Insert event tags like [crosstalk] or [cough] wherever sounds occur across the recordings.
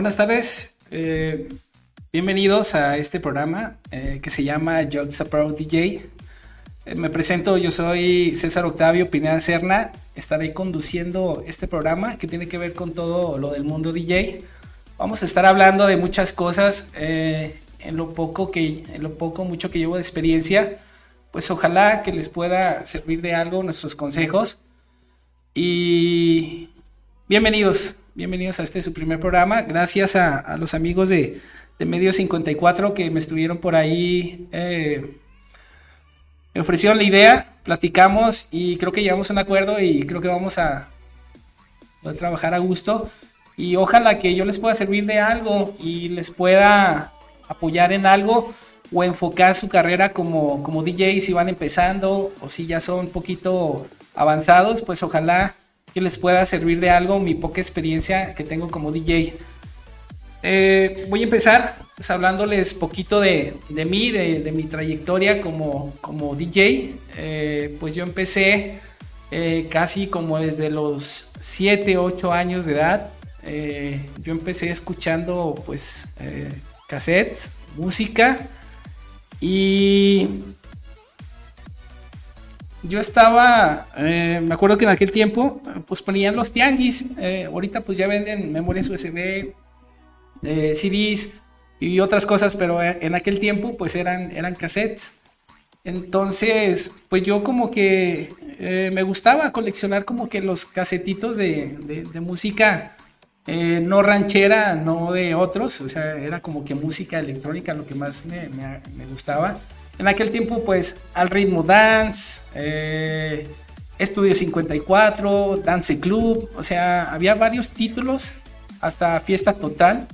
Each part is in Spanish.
Buenas tardes, eh, bienvenidos a este programa eh, que se llama Jokes Pro DJ. Eh, me presento, yo soy César Octavio Pineda Serna, estaré conduciendo este programa que tiene que ver con todo lo del mundo DJ. Vamos a estar hablando de muchas cosas en lo poco que, en lo poco mucho que llevo de experiencia, pues ojalá que les pueda servir de algo nuestros consejos y bienvenidos, bienvenidos a este su primer programa. Gracias a, los amigos de, de, Medio 54 que me estuvieron por ahí. Eh, me ofrecieron la idea, platicamos y creo que llegamos a un acuerdo y creo que vamos a, trabajar a gusto. Y ojalá que yo les pueda servir de algo y les pueda apoyar en algo o enfocar su carrera como, como DJ si van empezando o si ya son un poquito avanzados, pues ojalá que les pueda servir de algo mi poca experiencia que tengo como DJ. Eh, voy a empezar pues, hablándoles poquito de, de mí, de, mi trayectoria como, como DJ. Eh, pues yo empecé eh, casi como desde los 7, 8 años de edad. yo empecé escuchando pues cassettes, música y yo estaba, eh, me acuerdo que en aquel tiempo, pues ponían los tianguis. Eh, ahorita pues ya venden memorias USB, eh, CDs y otras cosas, pero en aquel tiempo pues eran, eran cassettes. Entonces, pues yo como que me gustaba coleccionar como que los casetitos de, música no ranchera, no de otros, o sea, era como que música electrónica lo que más me, me gustaba. En aquel tiempo, pues, Al Ritmo Dance, eh, Estudio 54, Dance Club, o sea, había varios títulos, hasta Fiesta Total,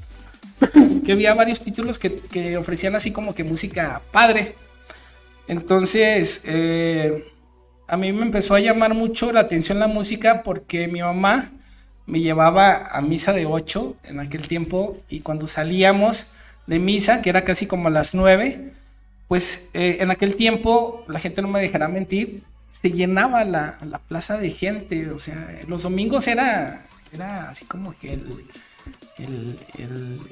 [laughs] que había varios títulos que, ofrecían así como que música padre. Entonces, eh, a mí me empezó a llamar mucho la atención la música porque mi mamá me llevaba a misa de 8 en aquel tiempo y cuando salíamos de misa, que era casi como a las 9, pues eh, en aquel tiempo, la gente no me dejará mentir, se llenaba la, plaza de gente, o sea, los domingos era, era así como que el,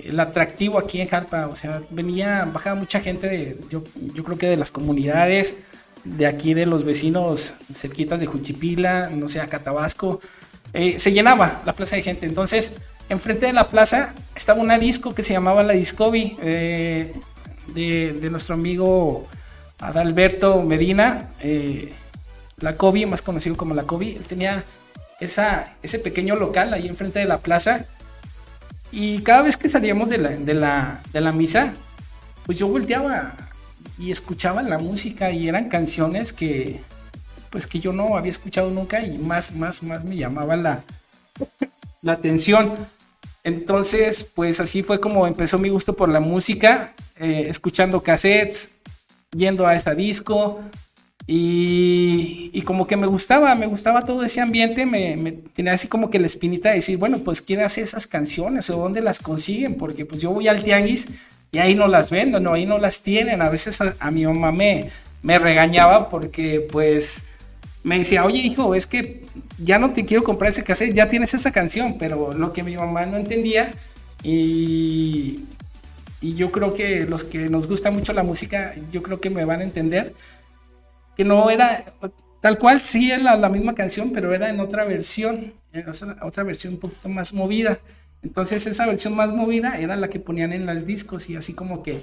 el, atractivo aquí en Jalpa, o sea, venía, bajaba mucha gente, de, yo, yo creo que de las comunidades, de aquí de los vecinos cerquitas de Juchipila, no sé, acá Tabasco, eh, se llenaba la plaza de gente, entonces, enfrente de la plaza estaba una disco que se llamaba la Discovi, eh, de, nuestro amigo Adalberto Medina, eh, la Kobe, más conocido como la Kobe. Él tenía esa, ese pequeño local ahí enfrente de la plaza. Y cada vez que salíamos de la, de la, de la misa, pues yo volteaba y escuchaba la música y eran canciones que pues que yo no había escuchado nunca y más, más, más me llamaba la, la atención. Entonces, pues así fue como empezó mi gusto por la música, eh, escuchando cassettes, yendo a esa disco y, como que me gustaba, me gustaba todo ese ambiente, me, tenía así como que la espinita de decir, bueno, pues quién hace esas canciones o dónde las consiguen, porque pues yo voy al tianguis y ahí no las vendo, no, ahí no las tienen, a veces a, mi mamá me, me regañaba porque pues me decía, oye hijo, es que ya no te quiero comprar ese cassette, ya tienes esa canción, pero lo que mi mamá no entendía y, y yo creo que los que nos gusta mucho la música, yo creo que me van a entender que no era tal cual, sí era la, misma canción, pero era en otra versión, otra versión un poquito más movida. Entonces esa versión más movida era la que ponían en las discos y así como que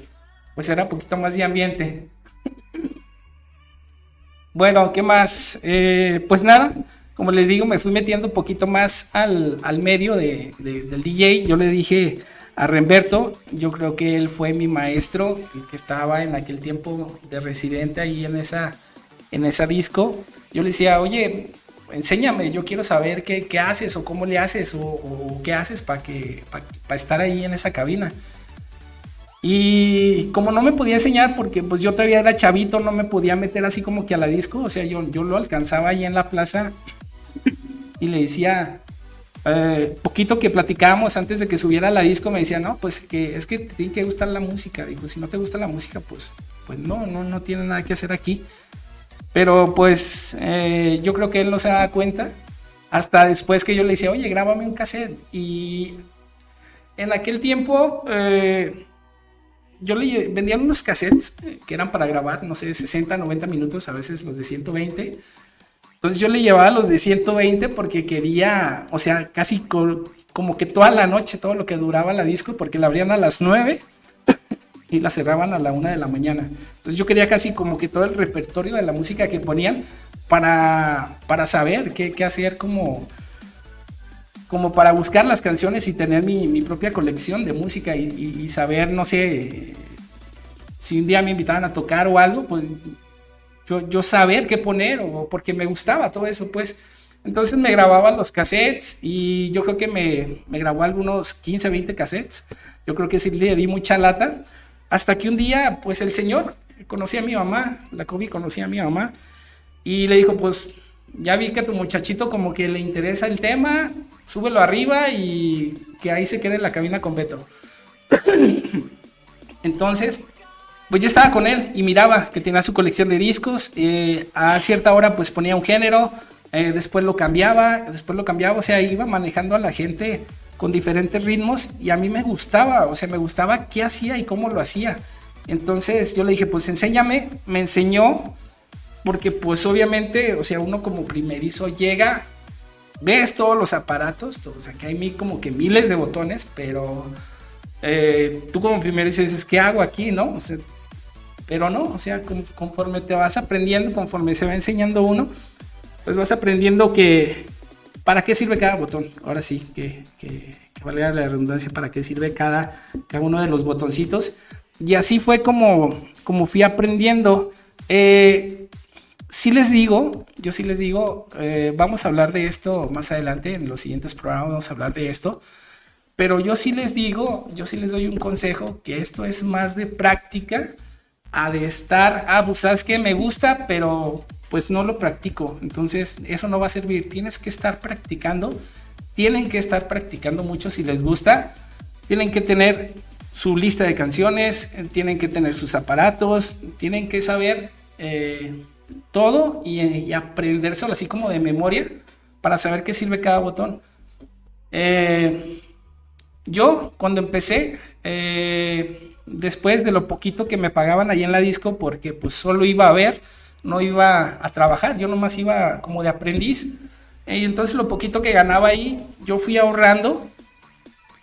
pues era un poquito más de ambiente. [laughs] Bueno, ¿qué más? Eh, pues nada, como les digo, me fui metiendo un poquito más al, medio de, del DJ. Yo le dije a Remberto, yo creo que él fue mi maestro, el que estaba en aquel tiempo de residente ahí en esa, en esa disco. Yo le decía, oye, enséñame, yo quiero saber qué, haces o cómo le haces o, qué haces para que para estar ahí en esa cabina. Y como no me podía enseñar porque pues yo todavía era chavito, no me podía meter así como que a la disco, o sea, yo, yo lo alcanzaba ahí en la plaza y le decía, eh, poquito que platicábamos antes de que subiera la disco, me decía, no, pues que es que te tiene que gustar la música. Digo, si no te gusta la música, pues, pues no, no, no tiene nada que hacer aquí. Pero pues eh, yo creo que él no se daba cuenta hasta después que yo le decía, oye, grábame un cassette. Y en aquel tiempo eh, yo le vendían unos cassettes eh, que eran para grabar, no sé, 60, 90 minutos, a veces los de 120. Entonces yo le llevaba los de 120 porque quería, o sea, casi como que toda la noche, todo lo que duraba la disco, porque la abrían a las 9 y la cerraban a la 1 de la mañana. Entonces yo quería casi como que todo el repertorio de la música que ponían para, para saber qué, hacer como como para buscar las canciones y tener mi, propia colección de música y, saber, no sé, si un día me invitaban a tocar o algo, pues yo, yo saber qué poner o porque me gustaba todo eso, pues. Entonces me grababa los cassettes y yo creo que me, me grabó algunos 15, 20 cassettes. Yo creo que sí le di mucha lata. Hasta que un día, pues el señor conocía a mi mamá, la COVID conocía a mi mamá, y le dijo, pues ya vi que a tu muchachito como que le interesa el tema, súbelo arriba y que ahí se quede en la cabina con Beto. [coughs] Entonces, pues yo estaba con él y miraba que tenía su colección de discos. Eh, a cierta hora pues ponía un género, eh, después lo cambiaba, después lo cambiaba, o sea, iba manejando a la gente con diferentes ritmos y a mí me gustaba, o sea, me gustaba qué hacía y cómo lo hacía. Entonces yo le dije, pues enséñame, me enseñó, porque pues obviamente, o sea, uno como primerizo llega ves todos los aparatos, o sea, que hay como que miles de botones, pero eh, tú como primero dices, ¿qué hago aquí? ¿No? Pero no, o sea, conforme te vas aprendiendo, conforme se va enseñando uno, pues vas aprendiendo que para qué sirve cada botón. Ahora sí, que, que, que valga la redundancia, para qué sirve cada, cada uno de los botoncitos. Y así fue como, como fui aprendiendo. Eh, sí les digo, yo sí les digo, eh, vamos a hablar de esto más adelante, en los siguientes programas vamos a hablar de esto, pero yo sí les digo, yo sí les doy un consejo, que esto es más de práctica a de estar, ah, pues sabes que me gusta, pero pues no lo practico, entonces eso no va a servir, tienes que estar practicando, tienen que estar practicando mucho si les gusta, tienen que tener su lista de canciones, tienen que tener sus aparatos, tienen que saber... Eh, todo y, aprendérselo así como de memoria para saber qué sirve cada botón. Eh, yo cuando empecé, eh, después de lo poquito que me pagaban ahí en la disco, porque pues solo iba a ver, no iba a trabajar, yo nomás iba como de aprendiz. Y entonces lo poquito que ganaba ahí, yo fui ahorrando,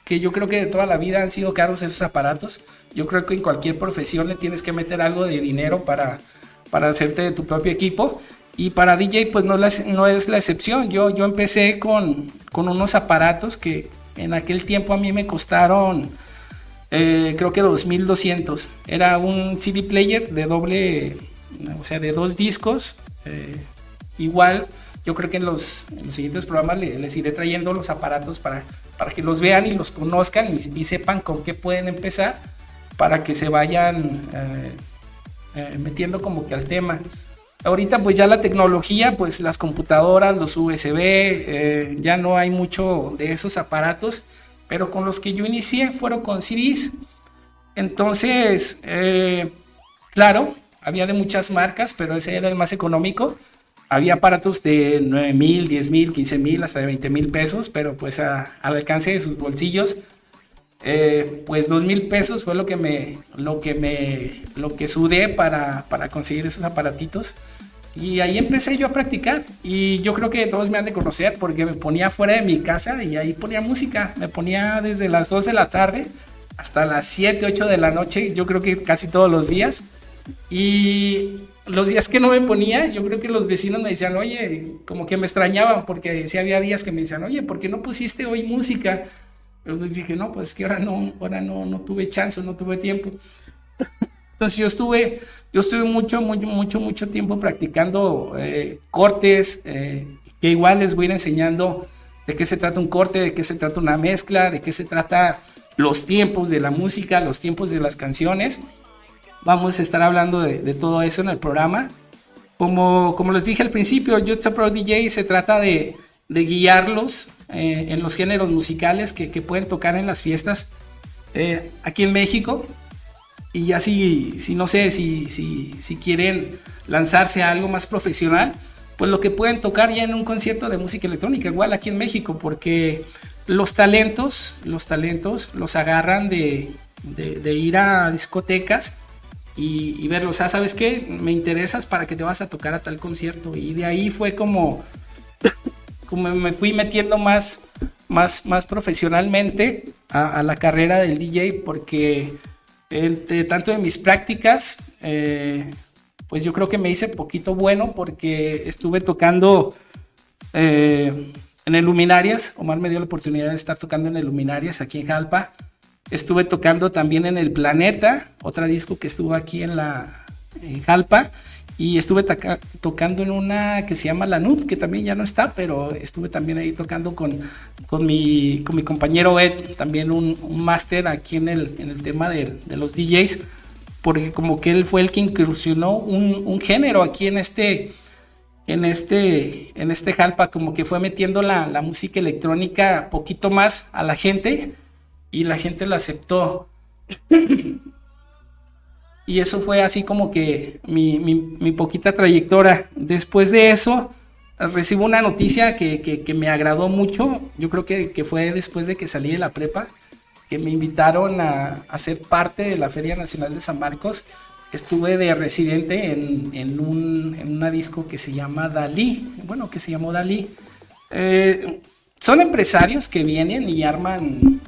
que yo creo que de toda la vida han sido caros esos aparatos. Yo creo que en cualquier profesión le tienes que meter algo de dinero para, para hacerte de tu propio equipo. Y para DJ pues no, no es la excepción. Yo, yo empecé con, con, unos aparatos que en aquel tiempo a mí me costaron eh, creo que 2200. Era un CD player de doble, o sea, de dos discos. Eh, igual yo creo que en los, siguientes programas les, iré trayendo los aparatos para, para que los vean y los conozcan y, sepan con qué pueden empezar para que se vayan... Eh, metiendo como que al tema. Ahorita pues ya la tecnología, pues las computadoras, los USB, ya no hay mucho de esos aparatos, pero con los que yo inicié fueron con CDs. Entonces, eh, claro, había de muchas marcas, pero ese era el más económico. Había aparatos de 9 mil, 10 mil, 15 mil, hasta de 20 mil pesos, pero pues al alcance de sus bolsillos eh, pues dos mil pesos fue lo que me, lo que me, lo que sudé para, para conseguir esos aparatitos. Y ahí empecé yo a practicar. Y yo creo que todos me han de conocer porque me ponía fuera de mi casa y ahí ponía música. Me ponía desde las 2 de la tarde hasta las 7, 8 de la noche. Yo creo que casi todos los días. Y los días que no me ponía, yo creo que los vecinos me decían, oye, como que me extrañaban porque si había días que me decían, oye, ¿por qué no pusiste hoy música? Entonces dije, no, pues que ahora no, ahora no, no tuve chance, no tuve tiempo. Entonces yo estuve, yo estuve mucho, mucho, mucho, mucho tiempo practicando eh, cortes, eh, que igual les voy a ir enseñando de qué se trata un corte, de qué se trata una mezcla, de qué se trata los tiempos de la música, los tiempos de las canciones. Vamos a estar hablando de, todo eso en el programa. Como, como les dije al principio, Jutsa Pro DJ se trata de, de guiarlos eh, en los géneros musicales que, pueden tocar en las fiestas eh, aquí en México. Y ya si, si no sé, si, si, si quieren lanzarse a algo más profesional, pues lo que pueden tocar ya en un concierto de música electrónica, igual aquí en México, porque los talentos, los talentos los agarran de, ir a discotecas y, verlos. O ¿sabes qué? Me interesas para que te vas a tocar a tal concierto. Y de ahí fue como, como me fui metiendo más, más, más profesionalmente a, la carrera del DJ porque entre tanto de mis prácticas, eh, pues yo creo que me hice poquito bueno porque estuve tocando... Eh, en el Luminarias. Omar me dio la oportunidad de estar tocando en el Luminarias aquí en Jalpa. Estuve tocando también en el Planeta, otra disco que estuvo aquí en la Jalpa. Y estuve tocando en una que se llama La Nud, que también ya no está, pero estuve también ahí tocando con, con, mi, con mi compañero Ed, también un, máster aquí en el, en el tema de, los DJs, porque como que él fue el que incursionó un, un género aquí en este, en este, en este Jalpa, como que fue metiendo la, música electrónica poquito más a la gente y la gente la aceptó. [laughs] y eso fue así como que mi, poquita trayectoria. Después de eso, recibo una noticia que, me agradó mucho. Yo creo que, fue después de que salí de la prepa, que me invitaron a, a ser parte de la Feria Nacional de San Marcos estuve de residente en, en, un, en, una disco que se llama Dalí, bueno, que se llamó Dalí. Eh, son empresarios que vienen y arman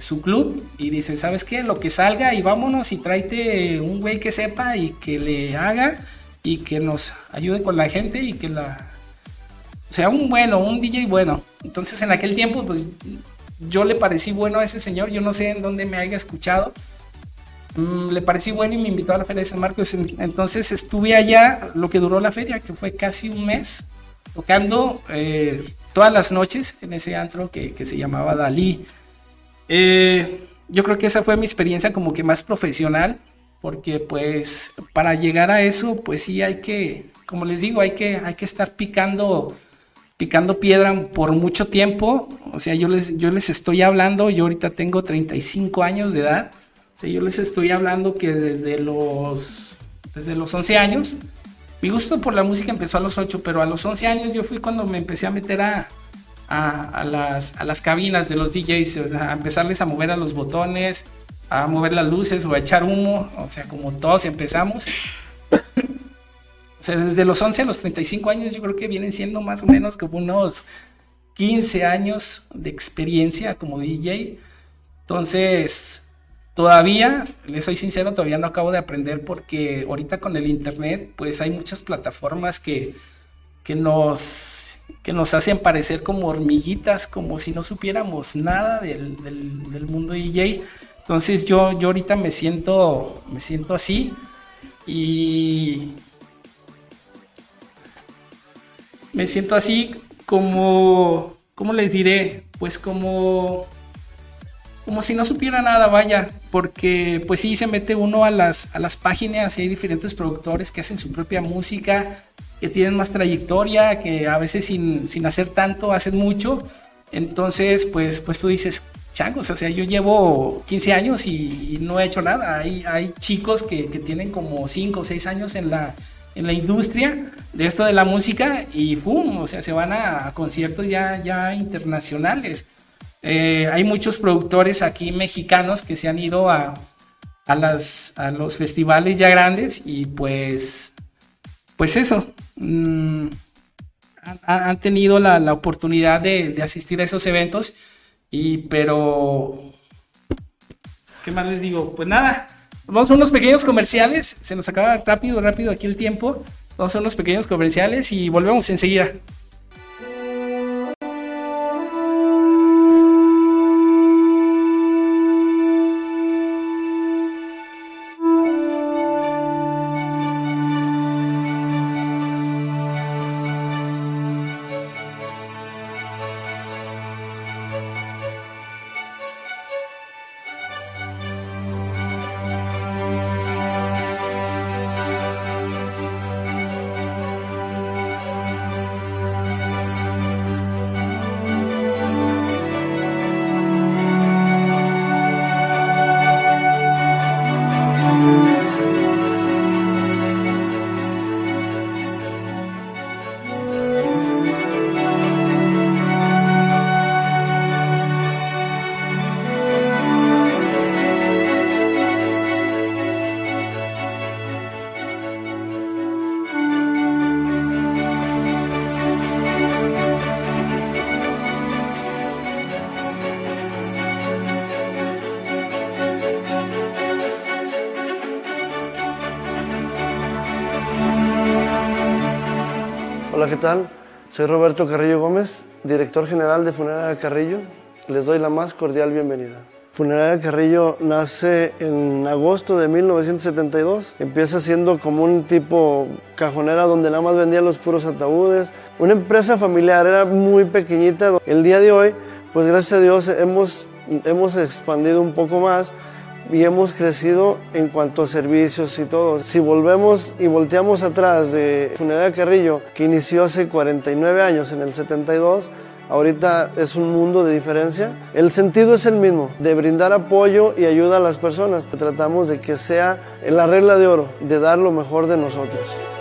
su club y dicen, ¿sabes qué? Lo que salga y vámonos y tráete un güey que sepa y que le haga y que nos ayude con la gente y que la... Sea, un bueno, un DJ bueno. Entonces en aquel tiempo, pues yo le parecí bueno a ese señor, yo no sé en dónde me haya escuchado Mm, le parecí bueno y me invitó a la Feria de San Marcos. Entonces estuve allá lo que duró la feria, que fue casi un mes, tocando eh, todas las noches en ese antro que, se llamaba Dalí. Eh, yo creo que esa fue mi experiencia como que más profesional, porque pues para llegar a eso, pues sí hay que, como les digo, hay que, hay que estar picando picando piedra por mucho tiempo. O sea, yo les, yo les estoy hablando, yo ahorita tengo 35 años de edad Sí, yo les estoy hablando que desde los, desde los 11 años, mi gusto por la música empezó a los 8, pero a los 11 años yo fui cuando me empecé a meter a, a, las, a las cabinas de los DJs, a empezarles a mover a los botones, a mover las luces o a echar humo, o sea, como todos empezamos. [coughs] o sea, desde los 11 a los 35 años yo creo que vienen siendo más o menos como unos 15 años de experiencia como DJ. Entonces, Todavía, le soy sincero, todavía no acabo de aprender porque ahorita con el internet, pues hay muchas plataformas que, que, nos, que nos hacen parecer como hormiguitas, como si no supiéramos nada del, del, mundo DJ. Entonces yo, yo ahorita me siento, me siento así y me siento así como, ¿cómo les diré? Pues como como si no supiera nada, vaya, porque pues sí se mete uno a las, a las páginas y hay diferentes productores que hacen su propia música, que tienen más trayectoria, que a veces sin, hacer tanto hacen mucho. Entonces, pues, pues tú dices, changos, o sea, yo llevo 15 años y, no he hecho nada. Hay, hay chicos que, tienen como 5 o 6 años en la, en la industria de esto de la música y ¡fum! O sea, se van a, a conciertos ya, ya internacionales. Eh, hay muchos productores aquí mexicanos que se han ido a, a, las, a los festivales ya grandes y pues, pues eso, mm, han, tenido la, oportunidad de, de, asistir a esos eventos y pero, ¿qué más les digo? Pues nada, vamos a unos pequeños comerciales, se nos acaba rápido, rápido aquí el tiempo, vamos a unos pequeños comerciales y volvemos enseguida. Tal? Soy Roberto Carrillo Gómez, director general de Funeraria Carrillo. Les doy la más cordial bienvenida. Funeraria Carrillo nace en agosto de 1972. Empieza siendo como un tipo cajonera donde nada más vendía los puros ataúdes. Una empresa familiar, era muy pequeñita. El día de hoy, pues gracias a Dios hemos, hemos expandido un poco más y hemos crecido en cuanto a servicios y todo. Si volvemos y volteamos atrás de Funeraria Carrillo, que inició hace 49 años, en el 72, ahorita es un mundo de diferencia. El sentido es el mismo, de brindar apoyo y ayuda a las personas. Tratamos de que sea la regla de oro, de dar lo mejor de nosotros.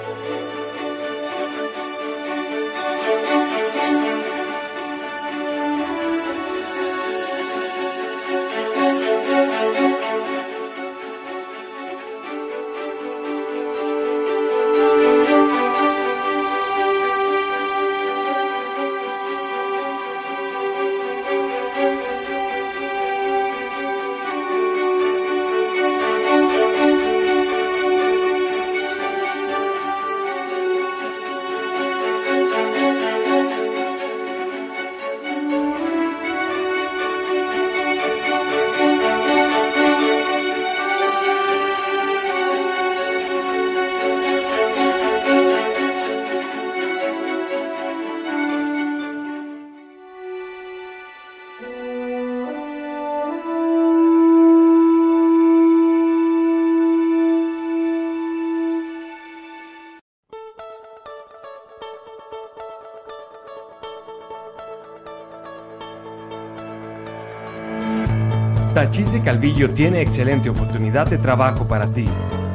Tachis de Calvillo tiene excelente oportunidad de trabajo para ti,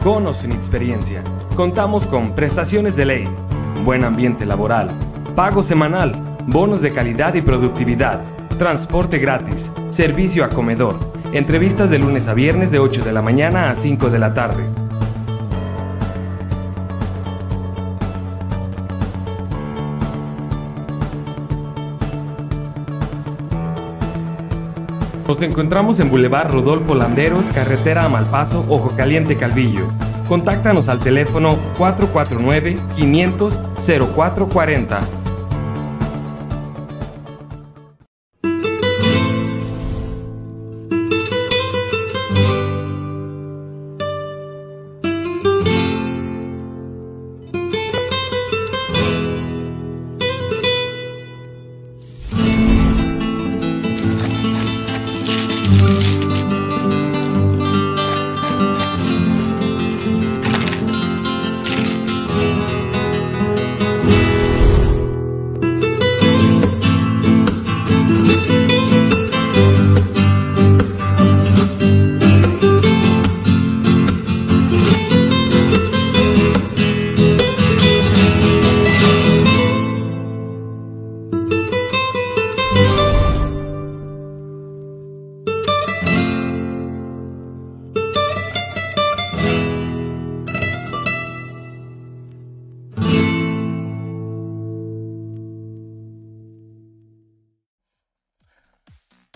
con sin experiencia. Contamos con prestaciones de ley, buen ambiente laboral, pago semanal, bonos de calidad y productividad, transporte gratis, servicio a comedor, entrevistas de lunes a viernes de 8 de la mañana a 5 de la tarde. Nos encontramos en Boulevard Rodolfo Landeros, carretera a Malpaso, Ojo Caliente, Calvillo. Contáctanos al teléfono 449 500 0440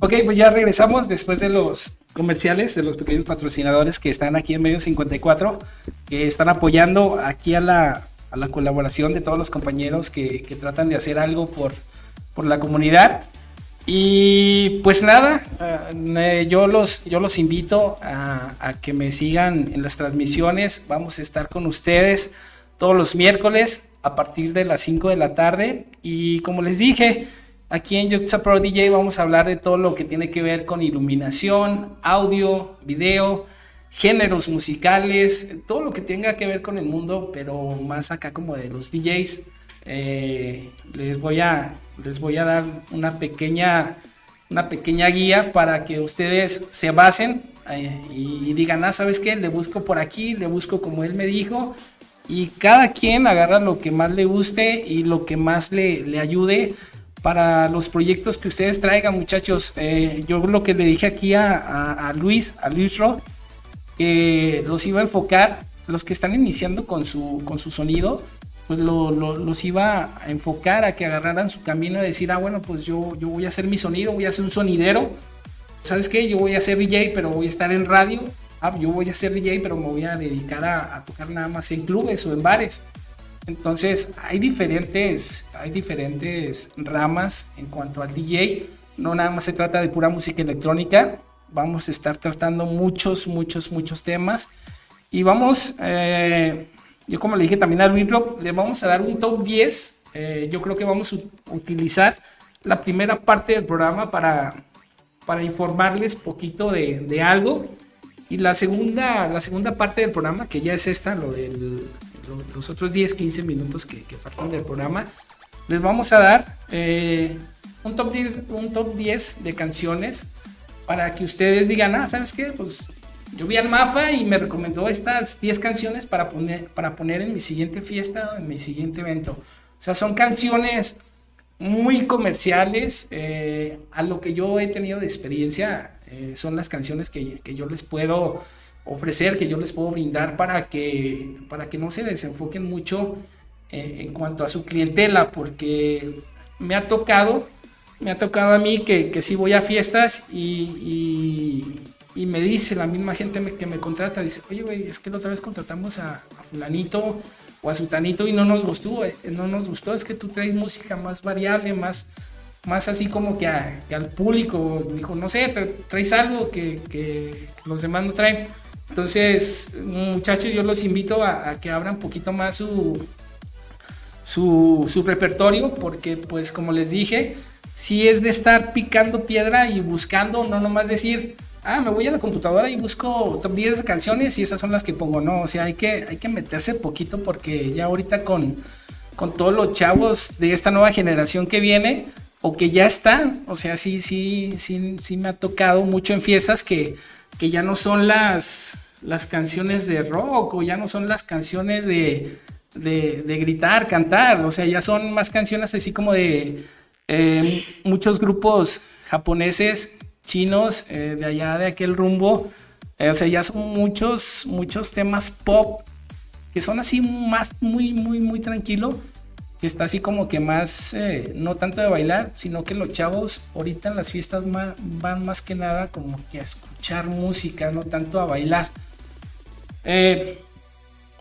Ok, pues ya regresamos después de los comerciales, de los pequeños patrocinadores que están aquí en Medio 54, que están apoyando aquí a la, a la colaboración de todos los compañeros que, que tratan de hacer algo por, por la comunidad. Y pues nada, uh, yo, los, yo los invito a, a, que me sigan en las transmisiones. Vamos a estar con ustedes todos los miércoles a partir de las 5 de la tarde. Y como les dije, Aquí en Yuxa Pro DJ vamos a hablar de todo lo que tiene que ver con iluminación, audio, video, géneros musicales, todo lo que tenga que ver con el mundo, pero más acá como de los DJs. Eh, les, voy a, les voy a dar una pequeña, una pequeña guía para que ustedes se basen eh, y digan, ah, ¿sabes qué? Le busco por aquí, le busco como él me dijo. Y cada quien agarra lo que más le guste y lo que más le, le ayude para los proyectos que ustedes traigan, muchachos. Eh, yo lo que le dije aquí a, Luis, a Luis Ro, que los iba a enfocar, los que están iniciando con su, con su sonido, pues lo, lo, los iba a enfocar a que agarraran su camino y decir, ah, bueno, pues yo, yo voy a hacer mi sonido, voy a ser un sonidero. ¿Sabes qué? Yo voy a ser DJ, pero voy a estar en radio. Ah, yo voy a ser DJ, pero me voy a dedicar a, a tocar nada más en clubes o en bares. Entonces, hay diferentes, hay diferentes ramas en cuanto al DJ. No nada más se trata de pura música electrónica. Vamos a estar tratando muchos, muchos, muchos temas. Y vamos, eh, yo como le dije también a Luis Rob, le vamos a dar un top 10. Eh, yo creo que vamos a utilizar la primera parte del programa para, para informarles poquito de, de algo. Y la segunda, la segunda parte del programa, que ya es esta, lo del los otros 10, 15 minutos que, faltan del programa, les vamos a dar eh, un, top 10, un top 10 de canciones para que ustedes digan, ah, ¿sabes qué? Pues yo vi al Mafa y me recomendó estas 10 canciones para poner, para poner en mi siguiente fiesta o en mi siguiente evento. O sea, son canciones muy comerciales. Eh, a lo que yo he tenido de experiencia, eh, son las canciones que, que yo les puedo ofrecer, que yo les puedo brindar para que, para que no se desenfoquen mucho eh, en cuanto a su clientela, porque me ha tocado, me ha tocado a mí que, que si voy a fiestas y, y, me dice la misma gente que me contrata, dice, oye, güey, es que la otra vez contratamos a, fulanito o a sutanito y no nos gustó, eh, no nos gustó, es que tú traes música más variable, más, más así como que, al público, dijo, no sé, traes algo que, los demás no traen. Entonces, muchachos, yo los invito a, que abran un poquito más su, su, repertorio, porque pues como les dije, si es de estar picando piedra y buscando, no nomás decir, ah, me voy a la computadora y busco top 10 de canciones y esas son las que pongo. No, o sea, hay que, hay que meterse poquito porque ya ahorita con, con todos los chavos de esta nueva generación que viene o que ya está, o sea, sí, sí, sí, sí me ha tocado mucho en fiestas que que ya no son las, las canciones de rock o ya no son las canciones de, de, gritar, cantar, o sea, ya son más canciones así como de eh, muchos grupos japoneses, chinos, eh, de allá de aquel rumbo, eh, o sea, ya son muchos, muchos temas pop que son así más, muy, muy, muy tranquilo que está así como que más, eh, no tanto de bailar, sino que los chavos ahorita en las fiestas van más que nada como que a escuchar música, no tanto a bailar. Eh,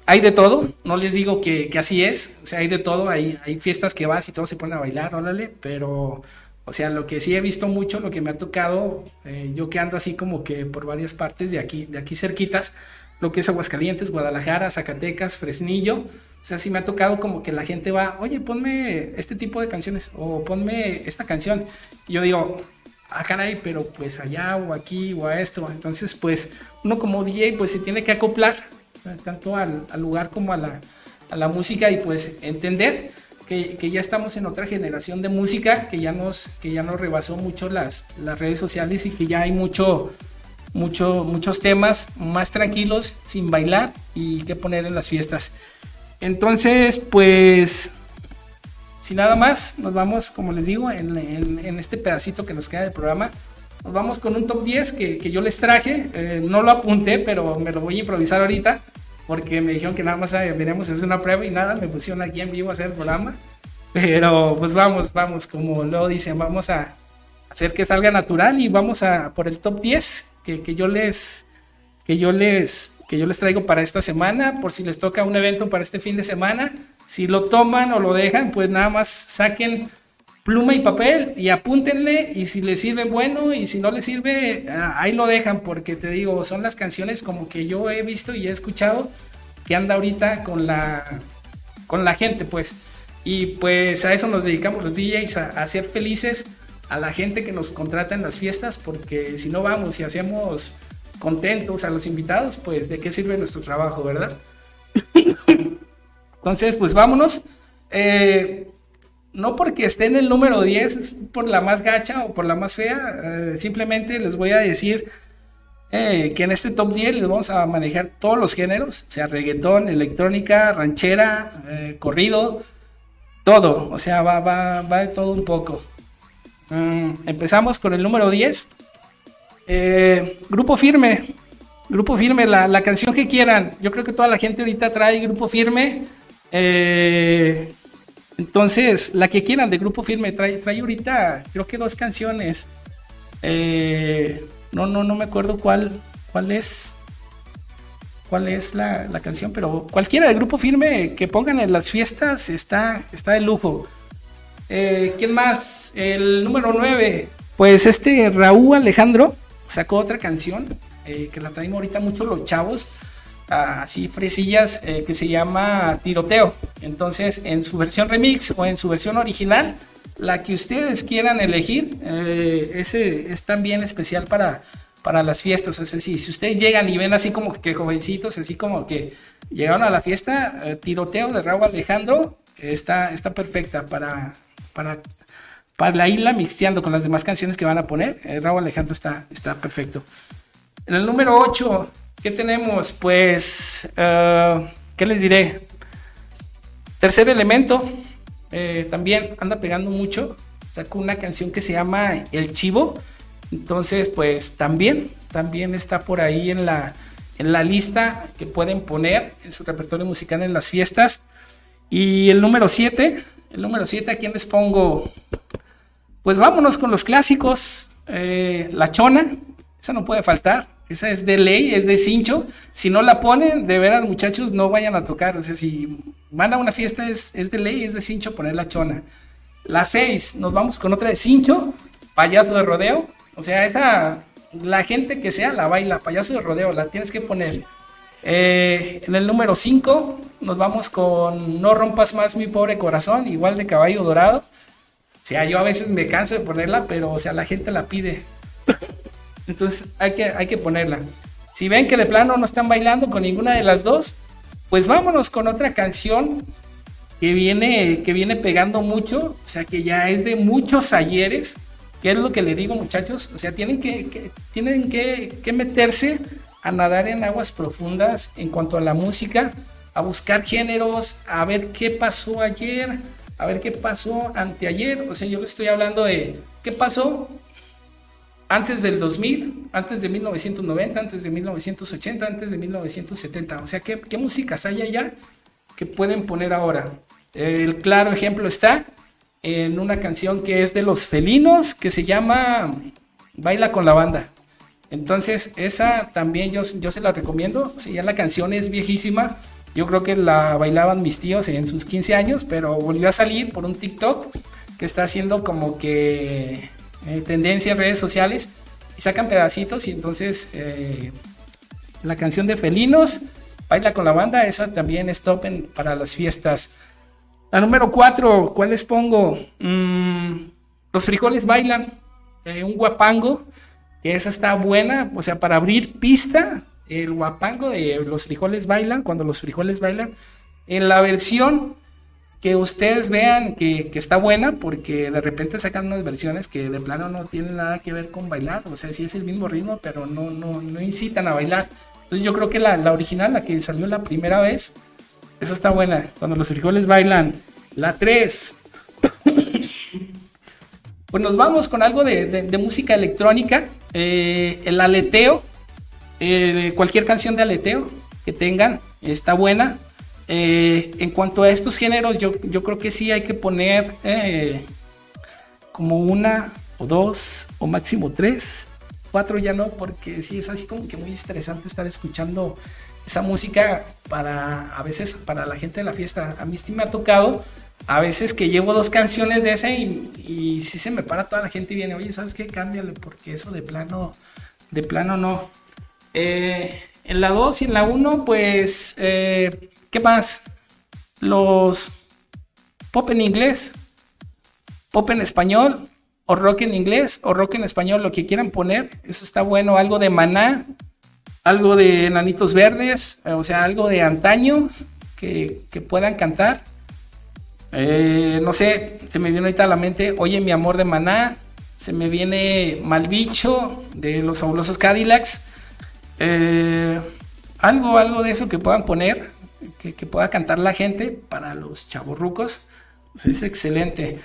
hay de todo, no les digo que, así es, o sea, hay de todo, hay, hay fiestas que vas y todos se ponen a bailar, órale, pero, o sea, lo que sí he visto mucho, lo que me ha tocado, eh, yo que ando así como que por varias partes de aquí, de aquí cerquitas, lo que es Aguascalientes, Guadalajara, Zacatecas, Fresnillo. O sea, si me ha tocado como que la gente va, oye, ponme este tipo de canciones o ponme esta canción. Y yo digo, ah, caray, pero pues allá o aquí o a esto. Entonces, pues uno como DJ pues se tiene que acoplar tanto al, lugar como a la, a la, música y pues entender que, que, ya estamos en otra generación de música que ya nos, que ya nos rebasó mucho las, las redes sociales y que ya hay mucho mucho, muchos temas más tranquilos, sin bailar y que poner en las fiestas. Entonces, pues, sin nada más, nos vamos, como les digo, en, este pedacito que nos queda del programa. Nos vamos con un top 10 que, yo les traje. Eh, no lo apunté, pero me lo voy a improvisar ahorita. Porque me dijeron que nada más venimos a hacer una prueba y nada, me pusieron aquí en vivo a hacer el programa. Pero pues vamos, vamos, como lo dicen, vamos a hacer que salga natural y vamos a por el top 10 que, yo les que yo les que yo les traigo para esta semana, por si les toca un evento para este fin de semana, si lo toman o lo dejan, pues nada más saquen pluma y papel y apúntenle y si les sirve bueno y si no les sirve ah, ahí lo dejan porque te digo son las canciones como que yo he visto y he escuchado que anda ahorita con la con la gente pues. Y pues a eso nos dedicamos los DJs a ser felices a la gente que nos contrata en las fiestas, porque si no vamos y hacemos contentos a los invitados, pues de qué sirve nuestro trabajo, ¿verdad? Entonces, pues vámonos. Eh, no porque esté en el número 10 por la más gacha o por la más fea, eh, simplemente les voy a decir eh, que en este top 10 les vamos a manejar todos los géneros, sea reggaetón, electrónica, ranchera, corrido, todo, o sea, va, va, va de todo un poco. Mm, empezamos con el número 10. Eh, grupo Firme. Grupo Firme, la, canción que quieran. Yo creo que toda la gente ahorita trae Grupo Firme. Eh, entonces, la que quieran de Grupo Firme. Trae, trae ahorita, creo que dos canciones. Eh, no, no, no me acuerdo cuál, cuál es. cuál es la, la, canción, pero cualquiera del grupo firme que pongan en las fiestas está, está de lujo. Eh, ¿Quién más? El número 9. Pues este Raúl Alejandro sacó otra canción eh, que la traen ahorita mucho los chavos, así fresillas, eh, que se llama Tiroteo. Entonces, en su versión remix o en su versión original, la que ustedes quieran elegir, ese es también especial para, para las fiestas. Es decir, si ustedes llegan y ven así como que jovencitos, así como que llegaron a la fiesta, Tiroteo de Raúl Alejandro está, está perfecta para, para, para irla mixteando con las demás canciones que van a poner. Eh, Raúl Alejandro está, está perfecto. En el número 8, ¿qué tenemos? Pues, uh, ¿qué les diré? Tercer elemento, eh, también anda pegando mucho. Sacó una canción que se llama El Chivo. Entonces, pues también, también está por ahí en la, en la lista que pueden poner en su repertorio musical en las fiestas. Y el número 7, el número 7, ¿a quién les pongo? Pues vámonos con los clásicos. Eh, la chona, esa no puede faltar. Esa es de ley, es de cincho. Si no la ponen, de veras, muchachos, no vayan a tocar. O sea, si van a una fiesta, es, es de ley, es de cincho poner la chona. La 6, nos vamos con otra de cincho, payaso de rodeo. O sea, esa, la gente que sea la baila, payaso de rodeo, la tienes que poner. Eh, en el número 5 nos vamos con No rompas más mi pobre corazón, igual de caballo dorado. O sea, yo a veces me canso de ponerla, pero o sea, la gente la pide. Entonces hay que, hay que ponerla. Si ven que de plano no están bailando con ninguna de las dos, pues vámonos con otra canción que viene, que viene pegando mucho, o sea, que ya es de muchos ayeres. ¿Qué es lo que le digo, muchachos? O sea, tienen que, tienen que, que meterse a nadar en aguas profundas en cuanto a la música, a buscar géneros, a ver qué pasó ayer, a ver qué pasó anteayer. O sea, yo le estoy hablando de qué pasó antes del 2000, antes de 1990, antes de 1980, antes de 1970. O sea, ¿qué, qué músicas hay allá que pueden poner ahora? El claro ejemplo está en una canción que es de los felinos que se llama Baila con la banda. Entonces, esa también yo, yo se la recomiendo. Si ya la canción es viejísima, yo creo que la bailaban mis tíos en sus 15 años, pero volvió a salir por un TikTok que está haciendo como que eh, tendencia en redes sociales y sacan pedacitos y entonces eh, la canción de Felinos, Baila con la banda, esa también es top para las fiestas. La número 4, ¿cuál les pongo? Mm, los frijoles bailan, eh, un guapango que esa está buena, o sea, para abrir pista, el guapango de los frijoles bailan, cuando los frijoles bailan, en la versión que ustedes vean que, está buena, porque de repente sacan unas versiones que de plano no tienen nada que ver con bailar, o sea, sí es el mismo ritmo, pero no, no, no incitan a bailar. Entonces yo creo que la, la original, la que salió la primera vez, esa está buena, cuando los frijoles bailan. La 3, [coughs] pues nos vamos con algo de, música electrónica. Eh, el aleteo, eh, cualquier canción de aleteo que tengan, está buena. Eh, en cuanto a estos géneros, yo, yo, creo que sí hay que poner como una o dos o máximo tres. Cuatro ya no, porque sí es así como que muy interesante estar escuchando esa música para a veces para la gente de la fiesta. A mí sí me ha tocado a veces que llevo dos canciones de ese y, si se me para toda la gente y viene, oye, ¿sabes qué? Cámbiale porque eso de plano, de plano no. Eh, en la 2 y en la 1, pues, eh, ¿qué más? Los pop en inglés, pop en español, o rock en inglés, o rock en español, lo que quieran poner, eso está bueno, algo de maná, algo de nanitos verdes, o sea, algo de antaño que, que puedan cantar. Eh, no sé, se me viene ahorita a la mente, oye mi amor de maná, se me viene Malbicho de los fabulosos Cadillacs. Eh, algo, algo de eso que puedan poner, que, pueda cantar la gente para los chavorrucos. Pues es excelente.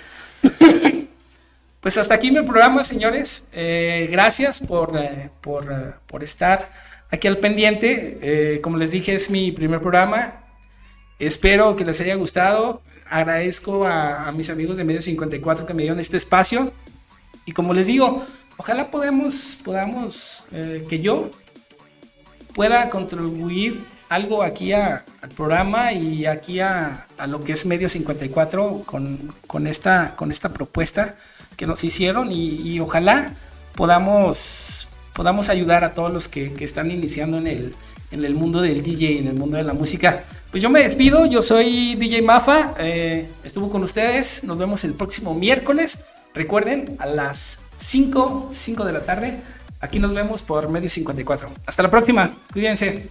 pues hasta aquí mi programa, señores. Eh, gracias por, por, por, estar aquí al pendiente. como les dije, es mi primer programa. Espero que les haya gustado agradezco a, mis amigos de Medio 54 que me dieron este espacio. Y como les digo, ojalá podamos, podamos eh, que yo pueda contribuir algo aquí al programa y aquí a, lo que es Medio 54 con, con, esta, con esta propuesta que nos hicieron y, ojalá podamos, podamos ayudar a todos los que, están iniciando en el, en el mundo del DJ, en el mundo de la música. Pues yo me despido, yo soy DJ Mafa, eh, estuvo con ustedes, nos vemos el próximo miércoles. Recuerden, a las 5, 5 de la tarde, aquí nos vemos por Medio 54. Hasta la próxima, cuídense.